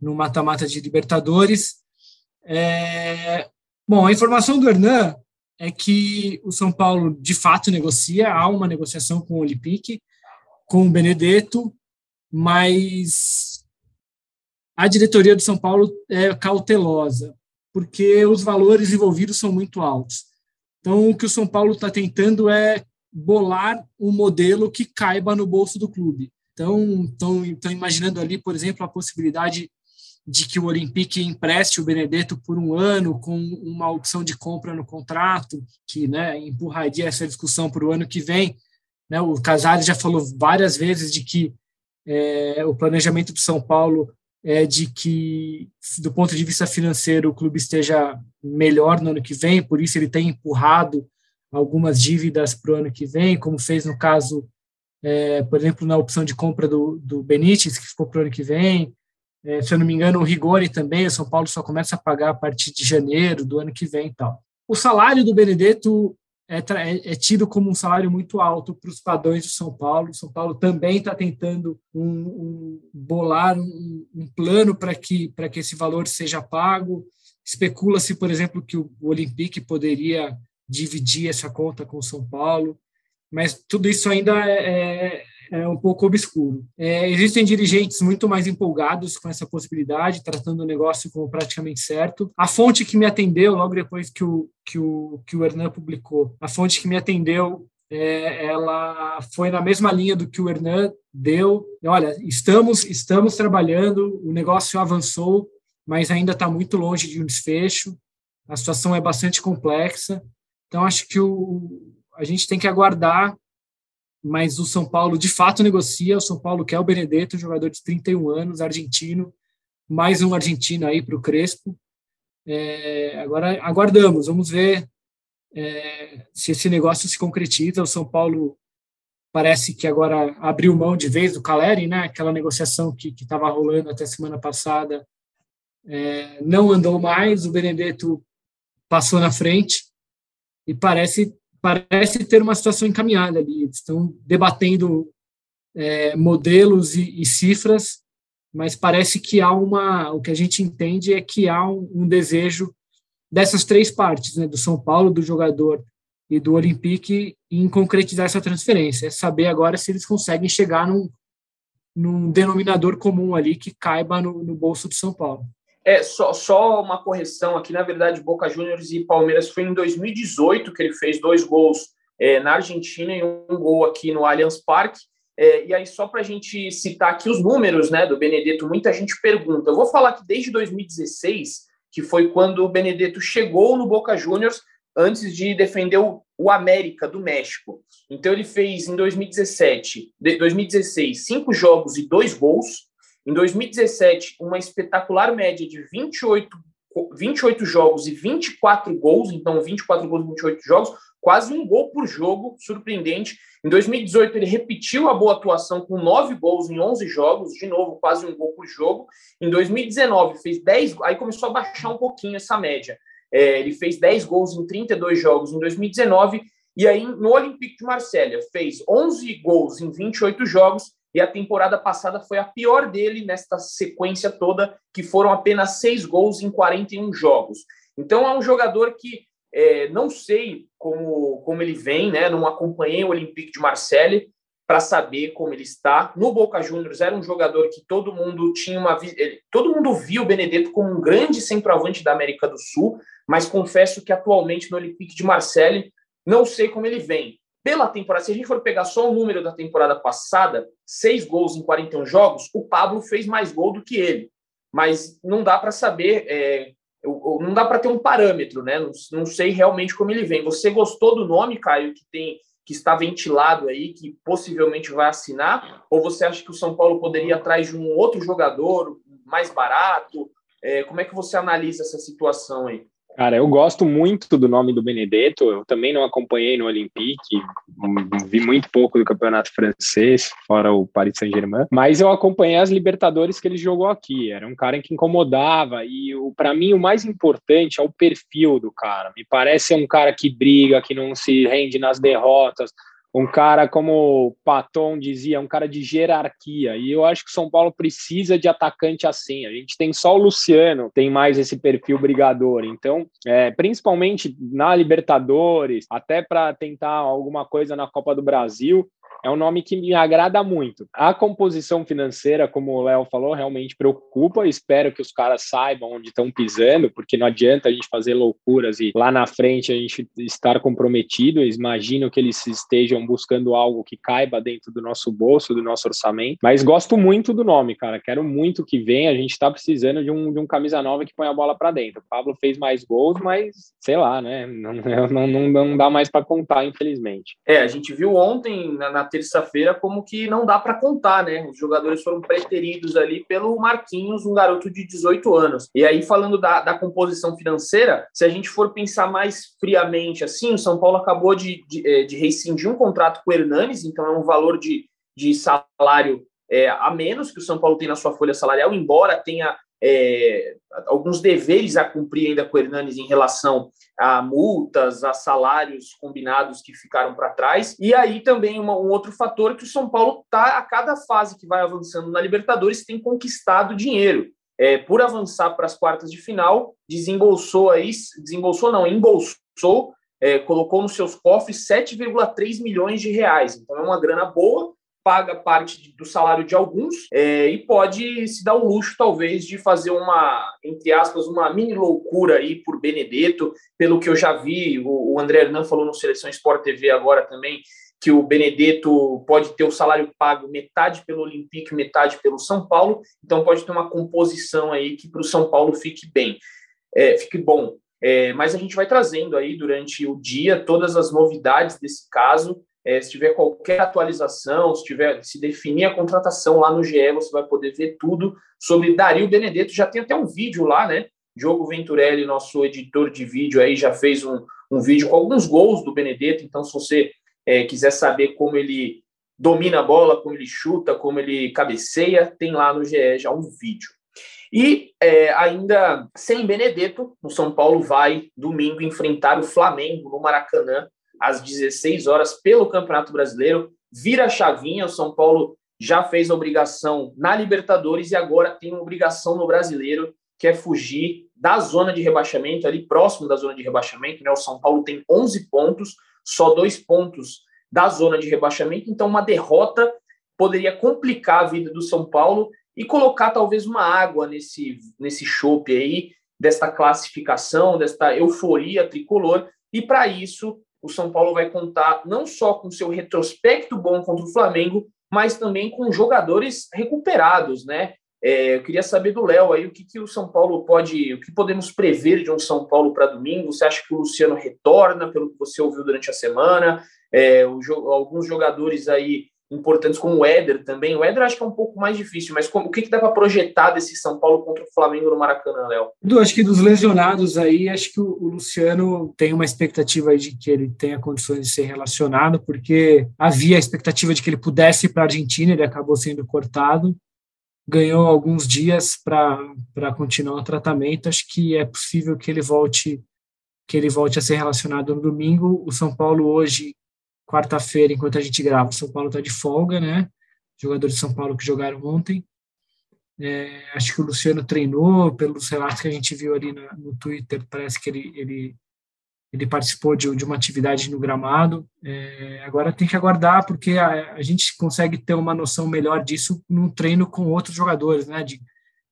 no mata-mata de Libertadores. É, bom, a informação do Hernan é que o São Paulo de fato negocia, há uma negociação com o Olympique, com o Benedetto, mas a diretoria do São Paulo é cautelosa, porque os valores envolvidos são muito altos. Então, o que o São Paulo está tentando é bolar um modelo que caiba no bolso do clube. Então, estão imaginando ali, por exemplo, a possibilidade de que o Olympique empreste o Benedetto por um ano com uma opção de compra no contrato, que né, empurraria essa discussão para o ano que vem. Né? O Casares já falou várias vezes de que é, o planejamento do São Paulo é de que, do ponto de vista financeiro, o clube esteja melhor no ano que vem, por isso ele tem empurrado algumas dívidas para o ano que vem, como fez no caso é, por exemplo, na opção de compra do, do Benítez, que ficou para o ano que vem. É, se eu não me engano, o Rigoni também, o São Paulo só começa a pagar a partir de janeiro do ano que vem e tal. O salário do Benedetto é, é, é tido como um salário muito alto para os padrões do São Paulo. São Paulo também está tentando um, um, bolar um, um plano para que, que esse valor seja pago. Especula-se, por exemplo, que o, o Olympique poderia dividir essa conta com São Paulo mas tudo isso ainda é, é, um pouco obscuro. É, existem dirigentes muito mais empolgados com essa possibilidade, tratando o negócio como praticamente certo. A fonte que me atendeu, logo depois que o, que o, que o Hernan publicou, a fonte que me atendeu é, ela foi na mesma linha do que o Hernan deu. Olha, estamos, estamos trabalhando, o negócio avançou, mas ainda está muito longe de um desfecho. A situação é bastante complexa. Então, acho que o, a gente tem que aguardar, mas o São Paulo de fato negocia. O São Paulo quer o Benedetto, jogador de 31 anos, argentino, mais um argentino aí para o Crespo. É, agora aguardamos, vamos ver é, se esse negócio se concretiza. O São Paulo parece que agora abriu mão de vez do Caleri, né? Aquela negociação que estava rolando até semana passada é, não andou mais. O Benedetto passou na frente e parece parece ter uma situação encaminhada ali. Estão debatendo é, modelos e, e, cifras, mas parece que há uma. O que a gente entende é que há um, um desejo dessas três partes, né, do São Paulo, do jogador e do Olympique, em concretizar essa transferência. É saber agora se eles conseguem chegar num, num denominador comum ali que caiba no, no bolso do São Paulo. É, só, só uma correção aqui, na verdade, Boca Juniors e Palmeiras foi em 2018 que ele fez dois gols é, na Argentina e um gol aqui no Allianz Parque. É, e aí, só para a gente citar aqui os números né, do Benedetto, muita gente pergunta. Eu vou falar que desde 2016, que foi quando o Benedetto chegou no Boca Juniors, antes de defender o, o América do México. Então, ele fez em 2017, 2016, cinco jogos e dois gols. Em 2017, uma espetacular média de 28, 28 jogos e 24 gols, então 24 gols em 28 jogos, quase um gol por jogo, surpreendente. Em 2018, ele repetiu a boa atuação com nove gols em 11 jogos, de novo, quase um gol por jogo. Em 2019, fez 10, aí começou a baixar um pouquinho essa média. É, ele fez 10 gols em 32 jogos em 2019, e aí no Olympique de Marselha fez 11 gols em 28 jogos, e a temporada passada foi a pior dele nesta sequência toda, que foram apenas seis gols em 41 jogos. Então é um jogador que é, não sei como, como ele vem, né? Não acompanhei o Olympique de Marseille para saber como ele está. No Boca Juniors era um jogador que todo mundo tinha uma todo mundo viu o Benedetto como um grande centroavante da América do Sul, mas confesso que atualmente no Olympique de Marseille não sei como ele vem. Pela temporada, se a gente for pegar só o número da temporada passada, seis gols em 41 jogos, o Pablo fez mais gol do que ele. Mas não dá para saber é, não dá para ter um parâmetro, né? Não, não, sei realmente como ele vem. Você gostou do nome, Caio, que tem que está ventilado aí, que possivelmente vai assinar? Ou você acha que o São Paulo poderia ir atrás de um outro jogador mais barato? É, como é que você analisa essa situação aí? Cara, eu gosto muito do nome do Benedetto. Eu também não acompanhei no Olympique, vi muito pouco do campeonato francês, fora o Paris Saint-Germain. Mas eu acompanhei as Libertadores que ele jogou aqui. Era um cara que incomodava e, para mim, o mais importante é o perfil do cara. Me parece um cara que briga, que não se rende nas derrotas um cara, como o Paton dizia, um cara de jerarquia. E eu acho que o São Paulo precisa de atacante assim. A gente tem só o Luciano, tem mais esse perfil brigador. Então, é, principalmente na Libertadores, até para tentar alguma coisa na Copa do Brasil, é um nome que me agrada muito. A composição financeira, como o Léo falou, realmente preocupa. Espero que os caras saibam onde estão pisando, porque não adianta a gente fazer loucuras e lá na frente a gente estar comprometido. Imagino que eles estejam buscando algo que caiba dentro do nosso bolso, do nosso orçamento. Mas gosto muito do nome, cara. Quero muito que venha. A gente está precisando de um, de um camisa nova que põe a bola para dentro. O Pablo fez mais gols, mas sei lá, né? Não, não, não, não dá mais para contar, infelizmente. É, a gente viu ontem na, na terça-feira como que não dá para contar, né? Os jogadores foram preteridos ali pelo Marquinhos, um garoto de 18 anos. E aí, falando da, da composição financeira, se a gente for pensar mais friamente assim, o São Paulo acabou de, de, eh, de rescindir um contrato com o Hernanes, então é um valor de, de salário é, a menos que o São Paulo tem na sua folha salarial, embora tenha é, alguns deveres a cumprir ainda com o Hernanes em relação a multas, a salários combinados que ficaram para trás. E aí também uma, um outro fator que o São Paulo está, a cada fase que vai avançando na Libertadores, tem conquistado dinheiro. É, por avançar para as quartas de final, desembolsou aí, desembolsou não, embolsou, é, colocou nos seus cofres 7,3 milhões de reais. Então é uma grana boa paga parte do salário de alguns é, e pode se dar o luxo, talvez, de fazer uma, entre aspas, uma mini loucura aí por Benedetto, pelo que eu já vi, o, o André Hernan falou no Seleção Sport TV agora também, que o Benedetto pode ter o salário pago metade pelo Olympique, metade pelo São Paulo, então pode ter uma composição aí que para o São Paulo fique bem, é, fique bom. É, mas a gente vai trazendo aí durante o dia todas as novidades desse caso, é, se tiver qualquer atualização, se tiver se definir a contratação lá no GE, você vai poder ver tudo sobre Dario Benedetto. Já tem até um vídeo lá, né? Diogo Venturelli, nosso editor de vídeo aí, já fez um, um vídeo com alguns gols do Benedetto. Então, se você é, quiser saber como ele domina a bola, como ele chuta, como ele cabeceia, tem lá no GE já um vídeo. E é, ainda sem Benedetto, o São Paulo vai domingo enfrentar o Flamengo no Maracanã às 16 horas pelo Campeonato Brasileiro. Vira a chavinha, o São Paulo já fez a obrigação na Libertadores e agora tem uma obrigação no Brasileiro, que é fugir da zona de rebaixamento, ali próximo da zona de rebaixamento. Né? O São Paulo tem 11 pontos, só dois pontos da zona de rebaixamento, então uma derrota poderia complicar a vida do São Paulo e colocar talvez uma água nesse, nesse chope aí, desta classificação, desta euforia tricolor, e para isso o São Paulo vai contar não só com seu retrospecto bom contra o Flamengo, mas também com jogadores recuperados, né? É, eu queria saber do Léo aí o que, que o São Paulo pode, o que podemos prever de um São Paulo para domingo? Você acha que o Luciano retorna, pelo que você ouviu durante a semana? É, o, alguns jogadores aí importantes como o Éder também. O Éder acho que é um pouco mais difícil, mas como, o que, que dá para projetar desse São Paulo contra o Flamengo no Maracanã, Léo? Acho que dos lesionados aí, acho que o, o Luciano tem uma expectativa de que ele tenha condições de ser relacionado, porque havia a expectativa de que ele pudesse ir para a Argentina, ele acabou sendo cortado ganhou alguns dias para continuar o tratamento. Acho que é possível que ele volte que ele volte a ser relacionado no domingo. O São Paulo hoje, quarta-feira, enquanto a gente grava, São Paulo está de folga, né? Jogadores de São Paulo que jogaram ontem. É, acho que o Luciano treinou, pelos relatos que a gente viu ali no, no Twitter, parece que ele, ele, ele participou de, de uma atividade no gramado. É, agora tem que aguardar, porque a, a, gente consegue ter uma noção melhor disso no treino com outros jogadores, né? De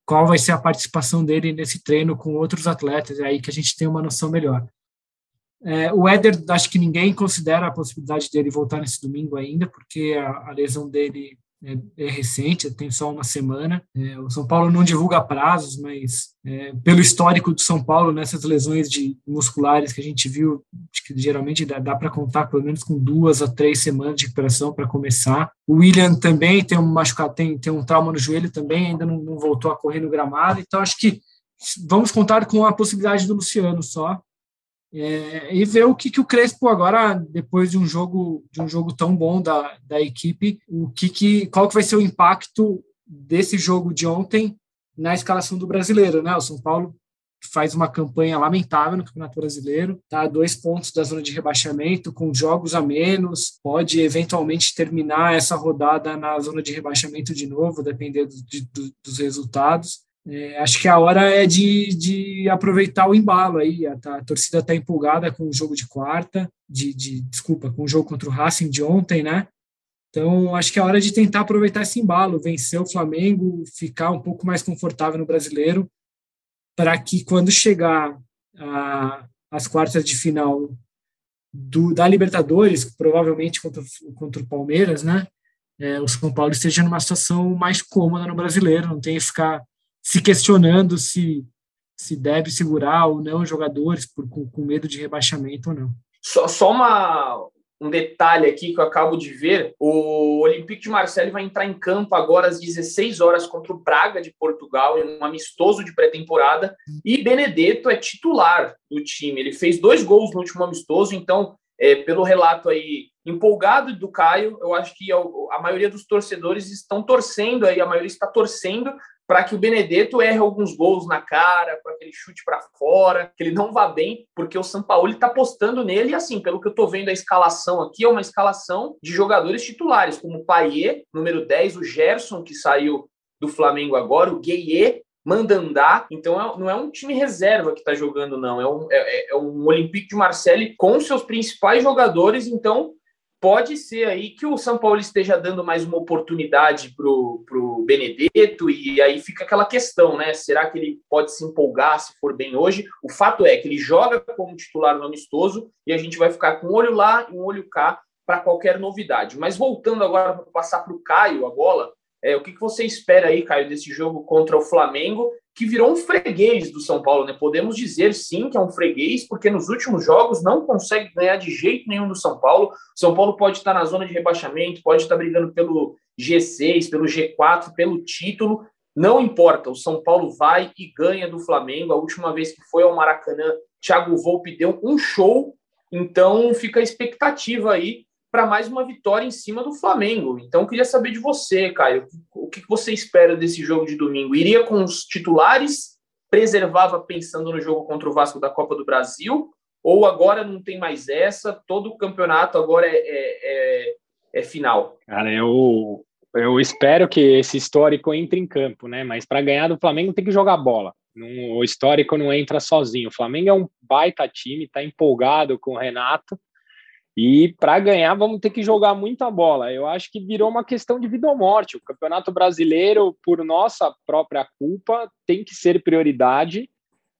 qual vai ser a participação dele nesse treino com outros atletas, é aí que a gente tem uma noção melhor. É, o Éder, acho que ninguém considera a possibilidade dele voltar nesse domingo ainda, porque a, a lesão dele é, é, recente, tem só uma semana. É, o São Paulo não divulga prazos, mas é, pelo histórico do São Paulo, nessas lesões de musculares que a gente viu, que geralmente dá, dá para contar pelo menos com duas a três semanas de recuperação para começar. O William também tem um machucado, tem, tem um trauma no joelho também, ainda não, não voltou a correr no gramado, então acho que vamos contar com a possibilidade do Luciano só, é, e ver o que, que o Crespo agora, depois de um jogo de um jogo tão bom da, da equipe, o que, que qual que vai ser o impacto desse jogo de ontem na escalação do brasileiro, né? O São Paulo faz uma campanha lamentável no Campeonato Brasileiro, tá a dois pontos da zona de rebaixamento, com jogos a menos, pode eventualmente terminar essa rodada na zona de rebaixamento de novo, dependendo de, do, dos resultados. É, acho que a hora é de, de aproveitar o embalo aí. A, a torcida está empolgada com o jogo de quarta, de, de, desculpa, com o jogo contra o Racing de ontem, né? Então, acho que é hora de tentar aproveitar esse embalo, vencer o Flamengo, ficar um pouco mais confortável no brasileiro, para que quando chegar a, as quartas de final do, da Libertadores, provavelmente contra, contra o Palmeiras, né? É, o São Paulo esteja numa situação mais cômoda no brasileiro, não tem que ficar se questionando se, se deve segurar ou não jogadores por, com, com medo de rebaixamento ou não. Só, só uma, um detalhe aqui que eu acabo de ver: o Olympique de Marseille vai entrar em campo agora às 16 horas contra o Braga de Portugal, em um amistoso de pré-temporada, e Benedetto é titular do time. Ele fez dois gols no último amistoso, então, é, pelo relato aí empolgado do Caio, eu acho que a, a maioria dos torcedores estão torcendo aí, a maioria está torcendo para que o Benedetto erre alguns gols na cara, para que ele chute para fora, que ele não vá bem, porque o São Paulo está apostando nele. E assim, pelo que eu estou vendo a escalação aqui, é uma escalação de jogadores titulares, como o Paier, número 10, o Gerson, que saiu do Flamengo agora, o Gueye, Mandandá. Então é, não é um time reserva que está jogando, não. É um, é, é um Olympique de Marseille com seus principais jogadores. Então pode ser aí que o São Paulo esteja dando mais uma oportunidade para o Benedetto, e aí fica aquela questão, né? Será que ele pode se empolgar se for bem hoje? O fato é que ele joga como titular no amistoso e a gente vai ficar com um olho lá e um olho cá para qualquer novidade. Mas voltando agora para passar para o Caio a bola, é, o que, que você espera aí, Caio, desse jogo contra o Flamengo, que virou um freguês do São Paulo, né? Podemos dizer sim que é um freguês, porque nos últimos jogos não consegue ganhar de jeito nenhum do São Paulo. São Paulo pode estar na zona de rebaixamento, pode estar brigando pelo G6, pelo G4, pelo título. Não importa, o São Paulo vai e ganha do Flamengo. A última vez que foi ao Maracanã, Thiago Volpe deu um show, então fica a expectativa aí para mais uma vitória em cima do Flamengo. Então, queria saber de você, Caio, o que você espera desse jogo de domingo? Iria com os titulares, preservava pensando no jogo contra o Vasco da Copa do Brasil, ou agora não tem mais essa, todo o campeonato agora é, é, é, é final? Cara, eu, eu espero que esse histórico entre em campo, né? Mas para ganhar do Flamengo tem que jogar bola. o histórico não entra sozinho. O Flamengo é um baita time, está empolgado com o Renato e para ganhar, vamos ter que jogar muita bola. Eu acho que virou uma questão de vida ou morte. O Campeonato Brasileiro, por nossa própria culpa, tem que ser prioridade.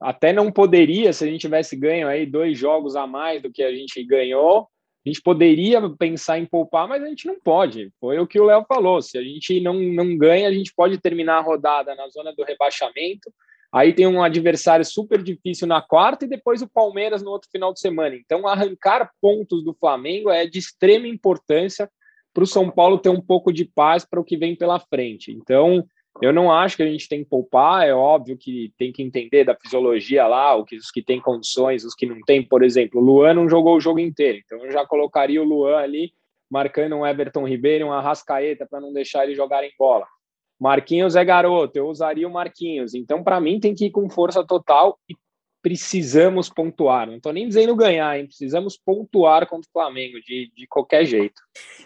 Até não poderia, se a gente tivesse ganho aí dois jogos a mais do que a gente ganhou, a gente poderia pensar em poupar, mas a gente não pode. Foi o que o Léo falou. Se a gente não, não ganha, a gente pode terminar a rodada na zona do rebaixamento Aí tem um adversário super difícil na quarta e depois o Palmeiras no outro final de semana. Então, arrancar pontos do Flamengo é de extrema importância para o São Paulo ter um pouco de paz para o que vem pela frente. Então, eu não acho que a gente tem que poupar, é óbvio que tem que entender da fisiologia lá, os que têm condições, os que não têm, por exemplo, o Luan não jogou o jogo inteiro, então eu já colocaria o Luan ali, marcando um Everton Ribeiro, um Arrascaeta, para não deixar ele jogar em bola. Marquinhos é garoto, eu usaria o Marquinhos. Então, para mim, tem que ir com força total e precisamos pontuar. Não estou nem dizendo ganhar, hein? Precisamos pontuar contra o Flamengo de, de qualquer jeito.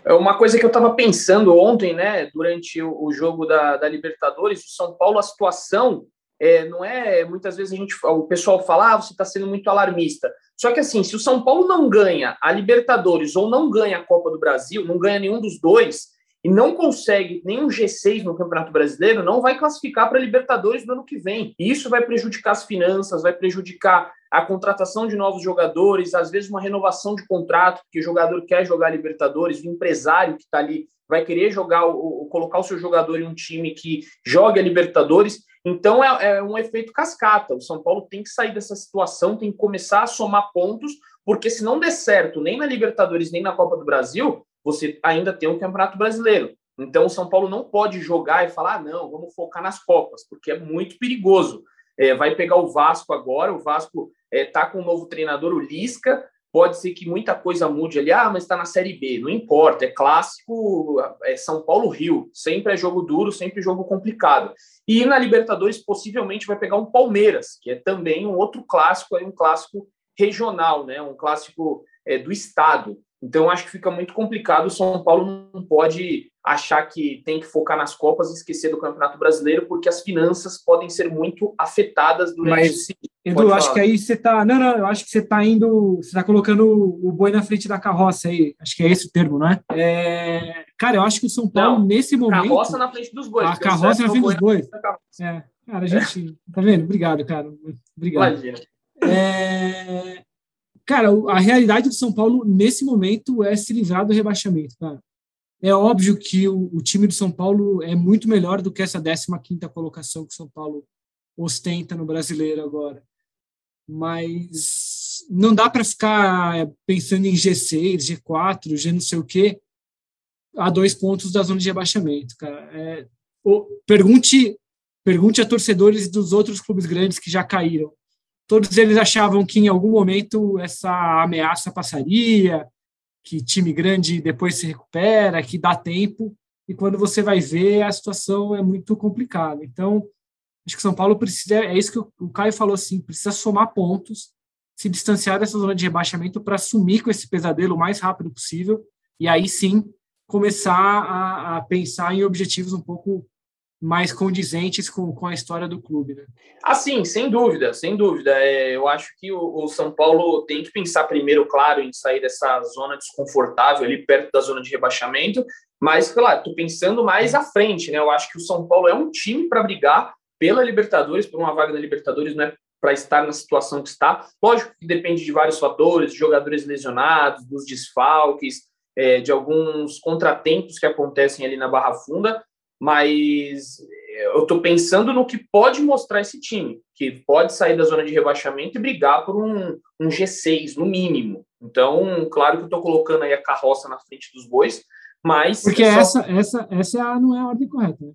É uma coisa que eu estava pensando ontem, né? Durante o, o jogo da, da, Libertadores, o São Paulo, a situação é, não é. Muitas vezes a gente, o pessoal fala, ah, você está sendo muito alarmista. Só que assim, se o São Paulo não ganha a Libertadores ou não ganha a Copa do Brasil, não ganha nenhum dos dois, e não consegue nenhum G6 no Campeonato Brasileiro, não vai classificar para a Libertadores no ano que vem. E isso vai prejudicar as finanças, vai prejudicar a contratação de novos jogadores, às vezes uma renovação de contrato, porque o jogador quer jogar Libertadores, o empresário que está ali vai querer jogar, o, colocar o seu jogador em um time que jogue a Libertadores. Então é, é um efeito cascata. O São Paulo tem que sair dessa situação, tem que começar a somar pontos, porque se não der certo nem na Libertadores nem na Copa do Brasil, você ainda tem o Campeonato Brasileiro. Então, o São Paulo não pode jogar e falar, ah, não, vamos focar nas Copas, porque é muito perigoso. É, vai pegar o Vasco agora, o Vasco está é, tá com um novo treinador, o Lisca, pode ser que muita coisa mude ali, ah, mas está na Série B, não importa, é clássico, é São Paulo-Rio, sempre é jogo duro, sempre jogo complicado. E na Libertadores, possivelmente, vai pegar um Palmeiras, que é também um outro clássico, um clássico regional, né? um clássico é, do Estado. Então, acho que fica muito complicado. O São Paulo não pode achar que tem que focar nas Copas e esquecer do Campeonato Brasileiro, porque as finanças podem ser muito afetadas durante Mas, esse. Edu, acho que aí você está. Não, não, eu acho que você está indo. Você está colocando o boi na frente da carroça aí. Acho que é esse o termo, não é? é... Cara, eu acho que o São Paulo, não, nesse momento. Carroça na frente dos bois. A carroça na frente dos bois. É. Cara, a gente. Tá vendo? Obrigado, cara. Obrigado. Imagina. É... Cara, a realidade do São Paulo nesse momento é se livrar do rebaixamento, cara. É óbvio que o, o time do São Paulo é muito melhor do que essa 15ª colocação que o São Paulo ostenta no Brasileiro agora. Mas não dá para ficar pensando em G6, G4, G não sei o quê, a dois pontos da zona de rebaixamento, cara. É, pergunte, pergunte a torcedores dos outros clubes grandes que já caíram todos eles achavam que em algum momento essa ameaça passaria, que time grande depois se recupera, que dá tempo, e quando você vai ver, a situação é muito complicada. Então, acho que São Paulo precisa, é isso que o Caio falou assim, precisa somar pontos, se distanciar dessa zona de rebaixamento para assumir com esse pesadelo o mais rápido possível, e aí sim começar a, a pensar em objetivos um pouco mais condizentes com, com a história do clube, né? Assim, sem dúvida, sem dúvida. É, eu acho que o, o, São Paulo tem que pensar primeiro, claro, em sair dessa zona desconfortável ali perto da zona de rebaixamento, mas, claro, tô pensando mais à frente, né? Eu acho que o São Paulo é um time para brigar pela Libertadores, por uma vaga na Libertadores, não é para estar na situação que está. Lógico que depende de vários fatores, jogadores lesionados, dos desfalques, é, de alguns contratempos que acontecem ali na Barra Funda, mas eu estou pensando no que pode mostrar esse time, que pode sair da zona de rebaixamento e brigar por um, um G6, no mínimo. Então, claro que eu estou colocando aí a carroça na frente dos bois, mas... Porque essa, essa, essa é não é a ordem correta. Né?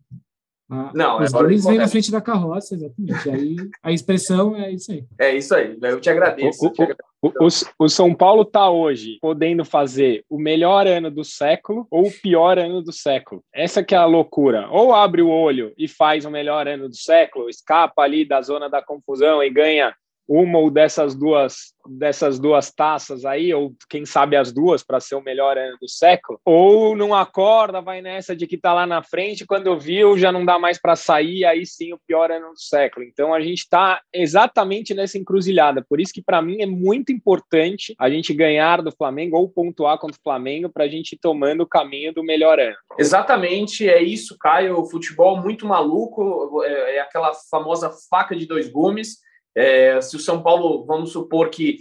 Ah, não, os é dois vêm na frente da carroça, exatamente. Aí a expressão é isso aí. É isso aí. Eu te agradeço. O, te agradeço. O, o, o, São Paulo está hoje podendo fazer o melhor ano do século ou o pior ano do século. Essa que é a loucura. Ou abre o olho e faz o melhor ano do século, escapa ali da zona da confusão e ganha uma ou dessas duas dessas duas taças aí, ou quem sabe as duas para ser o melhor ano do século, ou não acorda, vai nessa de que está lá na frente, quando viu já não dá mais para sair, aí sim o pior ano do século. Então a gente está exatamente nessa encruzilhada. Por isso que para mim é muito importante a gente ganhar do Flamengo ou pontuar contra o Flamengo para a gente ir tomando o caminho do melhor ano. Exatamente, é isso, Caio. O futebol muito maluco, é, é aquela famosa faca de dois gumes é, se o São Paulo, vamos supor que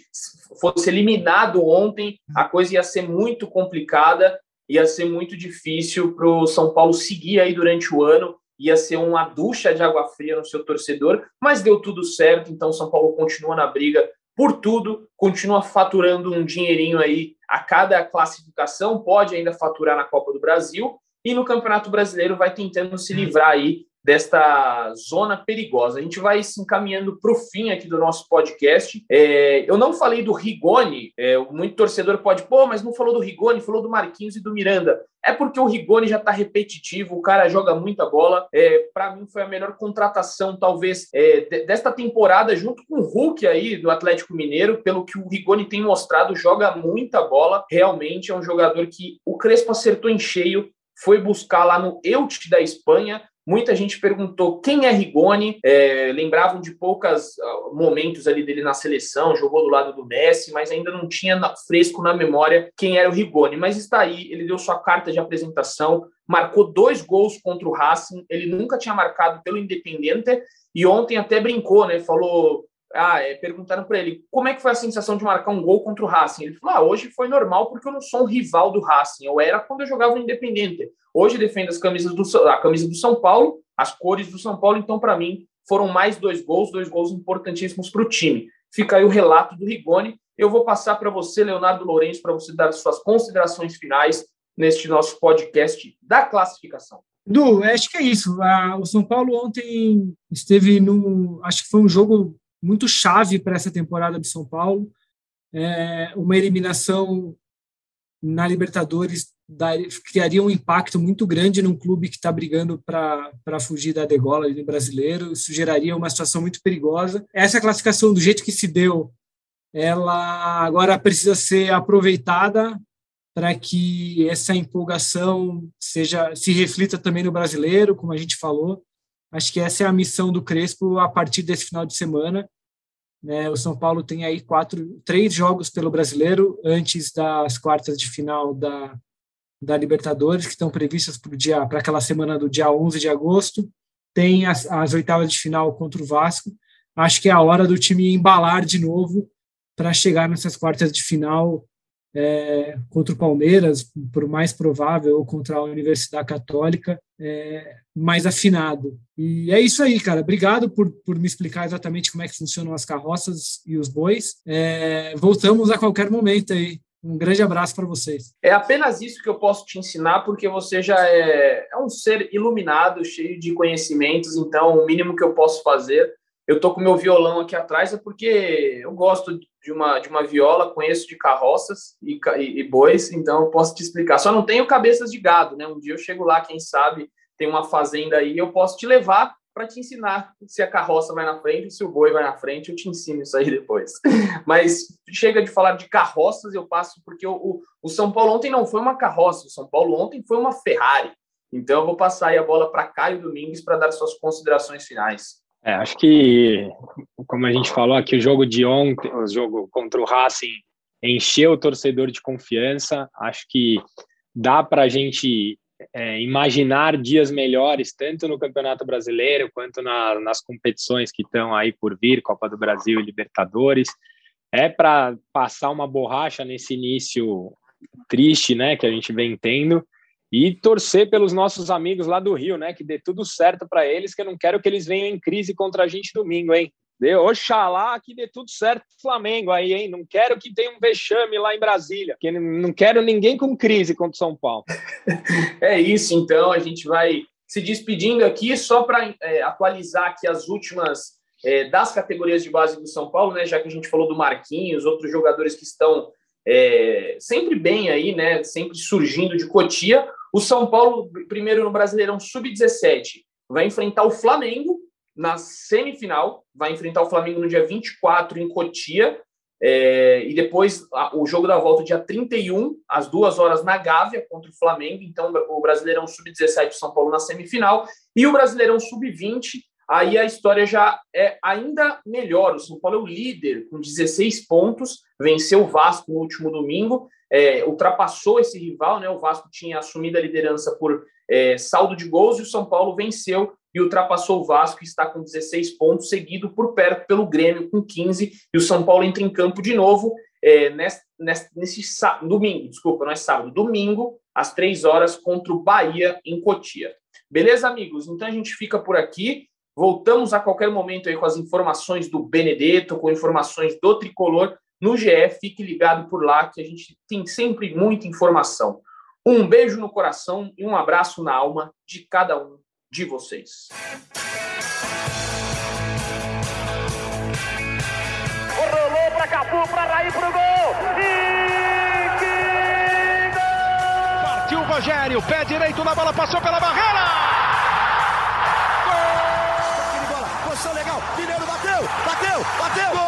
fosse eliminado ontem, a coisa ia ser muito complicada, ia ser muito difícil para o São Paulo seguir aí durante o ano, ia ser uma ducha de água fria no seu torcedor, mas deu tudo certo, então o São Paulo continua na briga por tudo, continua faturando um dinheirinho aí a cada classificação, pode ainda faturar na Copa do Brasil e no Campeonato Brasileiro vai tentando se livrar aí desta zona perigosa. A gente vai se encaminhando para o fim aqui do nosso podcast. É, eu não falei do Rigoni, é, muito torcedor pode, pô, mas não falou do Rigoni, falou do Marquinhos e do Miranda. É porque o Rigoni já está repetitivo, o cara joga muita bola. É, para mim foi a melhor contratação, talvez, é, desta temporada, junto com o Hulk aí do Atlético Mineiro, pelo que o Rigoni tem mostrado, joga muita bola. Realmente é um jogador que o Crespo acertou em cheio, foi buscar lá no Elche da Espanha, Muita gente perguntou quem é Rigoni, é, lembravam de poucos uh, momentos ali dele na seleção, jogou do lado do Messi, mas ainda não tinha fresco na memória quem era o Rigoni. Mas está aí, ele deu sua carta de apresentação, marcou dois gols contra o Racing, ele nunca tinha marcado pelo Independente e ontem até brincou, né? Falou ah, é, perguntaram para ele como é que foi a sensação de marcar um gol contra o Racing. Ele falou: ah, hoje foi normal porque eu não sou um rival do Racing. Eu era quando eu jogava no Independente. Hoje defendo as camisas do, a camisa do São Paulo, as cores do São Paulo. Então, para mim, foram mais dois gols, dois gols importantíssimos para o time. Fica aí o relato do Rigoni. Eu vou passar para você, Leonardo Lourenço, para você dar suas considerações finais neste nosso podcast da classificação. Du, acho que é isso. o São Paulo ontem esteve no. Acho que foi um jogo muito chave para essa temporada do São Paulo. É, uma eliminação na Libertadores criaria um impacto muito grande num clube que está brigando para fugir da degola no brasileiro. Isso geraria uma situação muito perigosa. Essa classificação, do jeito que se deu, ela agora precisa ser aproveitada para que essa empolgação seja se reflita também no brasileiro, como a gente falou. Acho que essa é a missão do Crespo a partir desse final de semana. Né? O São Paulo tem aí quatro, três jogos pelo Brasileiro antes das quartas de final da, da Libertadores que estão previstas para aquela semana do dia 11 de agosto. Tem as, as oitavas de final contra o Vasco. Acho que é a hora do time embalar de novo para chegar nessas quartas de final é, contra o Palmeiras, por mais provável, ou contra a Universidade Católica, é, mais afinado. E é isso aí, cara. Obrigado por, por me explicar exatamente como é que funcionam as carroças e os bois. É, voltamos a qualquer momento aí. Um grande abraço para vocês. É apenas isso que eu posso te ensinar, porque você já é, é um ser iluminado, cheio de conhecimentos, então o mínimo que eu posso fazer eu tô com meu violão aqui atrás é porque eu gosto de uma, de uma viola, conheço de carroças e, e, e bois, então eu posso te explicar. Só não tenho cabeças de gado, né? Um dia eu chego lá, quem sabe, tem uma fazenda aí, eu posso te levar para te ensinar se a carroça vai na frente, se o boi vai na frente, eu te ensino isso aí depois. Mas chega de falar de carroças, eu passo porque o, o, o São Paulo ontem não foi uma carroça, o São Paulo ontem foi uma Ferrari. Então eu vou passar aí a bola para Caio Domingues para dar suas considerações finais. É, acho que, como a gente falou aqui, o jogo de ontem, o jogo contra o Racing, encheu o torcedor de confiança. Acho que dá para a gente é, imaginar dias melhores, tanto no Campeonato Brasileiro quanto na, nas competições que estão aí por vir Copa do Brasil e Libertadores. É para passar uma borracha nesse início triste né, que a gente vem tendo e torcer pelos nossos amigos lá do Rio, né? Que dê tudo certo para eles, que eu não quero que eles venham em crise contra a gente domingo, hein? Dê, oxalá que dê tudo certo pro Flamengo aí, hein? Não quero que tenha um vexame lá em Brasília, que não quero ninguém com crise contra o São Paulo. é isso, então, a gente vai se despedindo aqui, só para é, atualizar aqui as últimas é, das categorias de base do São Paulo, né? Já que a gente falou do Marquinhos, outros jogadores que estão é, sempre bem aí, né? Sempre surgindo de Cotia. O São Paulo, primeiro no Brasileirão Sub-17, vai enfrentar o Flamengo na semifinal, vai enfrentar o Flamengo no dia 24 em Cotia, é, e depois a, o jogo da volta dia 31, às duas horas na Gávea, contra o Flamengo. Então, o Brasileirão Sub-17 São Paulo na semifinal, e o Brasileirão Sub-20, aí a história já é ainda melhor. O São Paulo é o líder, com 16 pontos, venceu o Vasco no último domingo, é, ultrapassou esse rival, né? O Vasco tinha assumido a liderança por é, saldo de gols e o São Paulo venceu e ultrapassou o Vasco, está com 16 pontos, seguido por perto pelo Grêmio com 15, e o São Paulo entra em campo de novo é, nesse, nesse, domingo, desculpa, não é sábado, domingo, às três horas, contra o Bahia em Cotia. Beleza, amigos? Então a gente fica por aqui. Voltamos a qualquer momento aí com as informações do Benedetto, com informações do Tricolor no GE. Fique ligado por lá que a gente tem sempre muita informação. Um beijo no coração e um abraço na alma de cada um de vocês. Rolou para Cafu, para Raí, pro gol. E que gol! Partiu o Rogério, pé direito na bola, passou pela barreira. Gol! Bola, posição legal. Mineiro bateu, bateu, bateu. Gol!